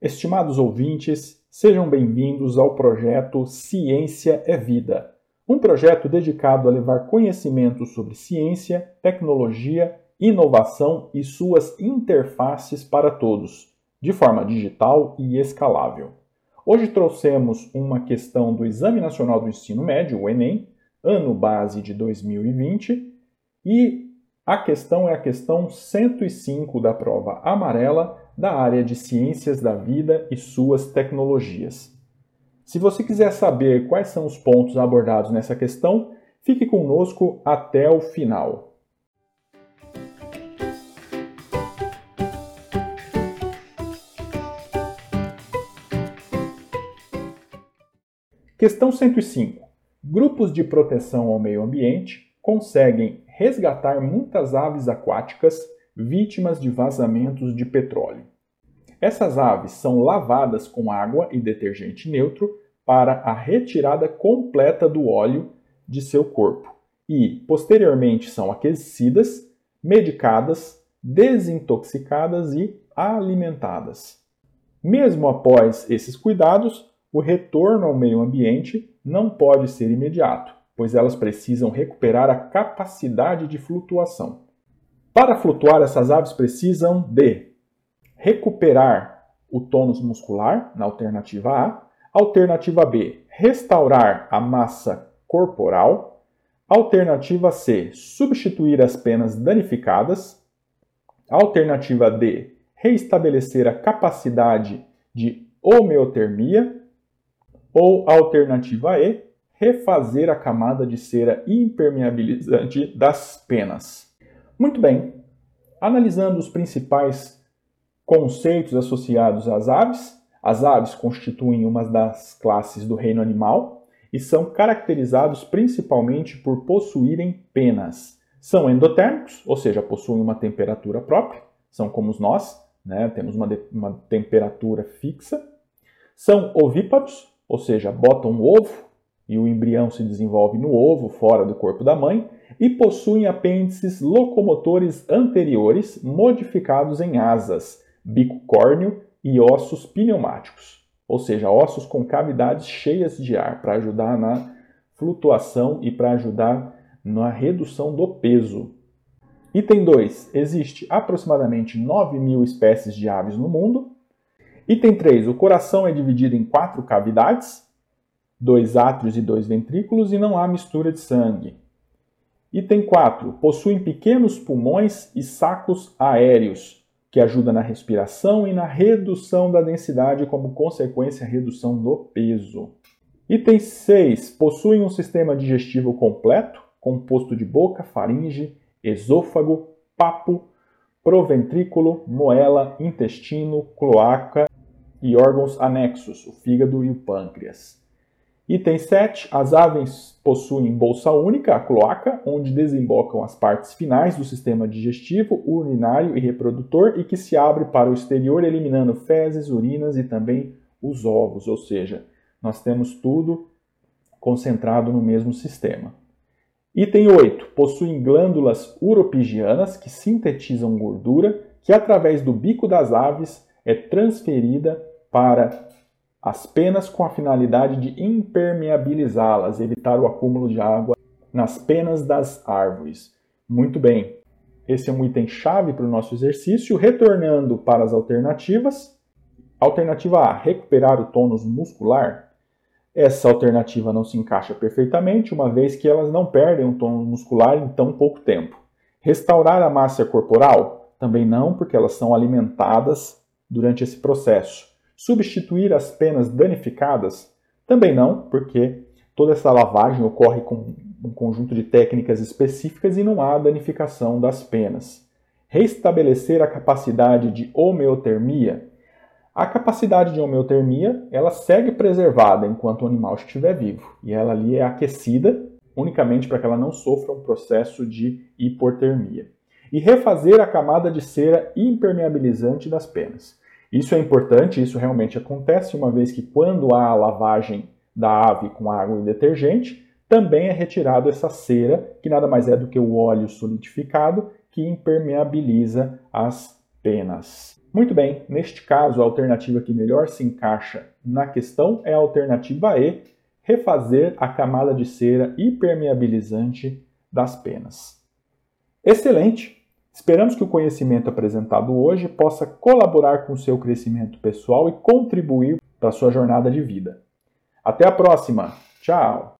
Estimados ouvintes, sejam bem-vindos ao projeto Ciência é Vida, um projeto dedicado a levar conhecimento sobre ciência, tecnologia, inovação e suas interfaces para todos, de forma digital e escalável. Hoje trouxemos uma questão do Exame Nacional do Ensino Médio, o Enem, ano base de 2020, e a questão é a questão 105 da prova amarela da área de Ciências da Vida e suas tecnologias. Se você quiser saber quais são os pontos abordados nessa questão, fique conosco até o final. Questão 105. Grupos de proteção ao meio ambiente conseguem resgatar muitas aves aquáticas vítimas de vazamentos de petróleo. Essas aves são lavadas com água e detergente neutro para a retirada completa do óleo de seu corpo e, posteriormente, são aquecidas, medicadas, desintoxicadas e alimentadas. Mesmo após esses cuidados, o retorno ao meio ambiente não pode ser imediato, pois elas precisam recuperar a capacidade de flutuação. Para flutuar, essas aves precisam de recuperar o tônus muscular, na alternativa A. Alternativa B, restaurar a massa corporal. Alternativa C, substituir as penas danificadas. Alternativa D, reestabelecer a capacidade de homeotermia. Ou alternativa E, refazer a camada de cera impermeabilizante das penas. Muito bem. Analisando os principais conceitos associados às aves, as aves constituem uma das classes do reino animal e são caracterizados principalmente por possuírem penas. São endotérmicos, ou seja, possuem uma temperatura própria, são como nós, né? temos uma, uma temperatura fixa. São ovíparos, ou seja, botam um ovo e o embrião se desenvolve no ovo, fora do corpo da mãe, e possuem apêndices locomotores anteriores modificados em asas, bico córneo e ossos pneumáticos, ou seja, ossos com cavidades cheias de ar para ajudar na flutuação e para ajudar na redução do peso. Item 2. Existe aproximadamente 9 mil espécies de aves no mundo. Item 3. O coração é dividido em quatro cavidades, dois átrios e dois ventrículos, e não há mistura de sangue. Item 4. Possuem pequenos pulmões e sacos aéreos, que ajudam na respiração e na redução da densidade, como consequência, redução do peso. Item 6. Possuem um sistema digestivo completo, composto de boca, faringe, esôfago, papo, proventrículo, moela, intestino, cloaca e órgãos anexos, o fígado e o pâncreas. Item 7. As aves possuem bolsa única, a cloaca, onde desembocam as partes finais do sistema digestivo, urinário e reprodutor e que se abre para o exterior, eliminando fezes, urinas e também os ovos, ou seja, nós temos tudo concentrado no mesmo sistema. Item 8. Possuem glândulas uropigianas que sintetizam gordura, que através do bico das aves é transferida para as penas com a finalidade de impermeabilizá-las, evitar o acúmulo de água nas penas das árvores. Muito bem, esse é um item chave para o nosso exercício. Retornando para as alternativas. Alternativa A, recuperar o tônus muscular. Essa alternativa não se encaixa perfeitamente, uma vez que elas não perdem o tônus muscular em tão pouco tempo. Restaurar a massa corporal? Também não, porque elas são alimentadas durante esse processo. Substituir as penas danificadas? Também não, porque toda essa lavagem ocorre com um conjunto de técnicas específicas e não há danificação das penas. Restabelecer a capacidade de homeotermia? A capacidade de homeotermia, ela segue preservada enquanto o animal estiver vivo, e ela ali é aquecida unicamente para que ela não sofra um processo de hipotermia. E refazer a camada de cera impermeabilizante das penas. Isso é importante, isso realmente acontece, uma vez que quando há a lavagem da ave com água e detergente, também é retirado essa cera, que nada mais é do que o óleo solidificado, que impermeabiliza as penas. Muito bem, neste caso, a alternativa que melhor se encaixa na questão é a alternativa E, refazer a camada de cera impermeabilizante das penas. Excelente! Esperamos que o conhecimento apresentado hoje possa colaborar com o seu crescimento pessoal e contribuir para a sua jornada de vida. Até a próxima! Tchau!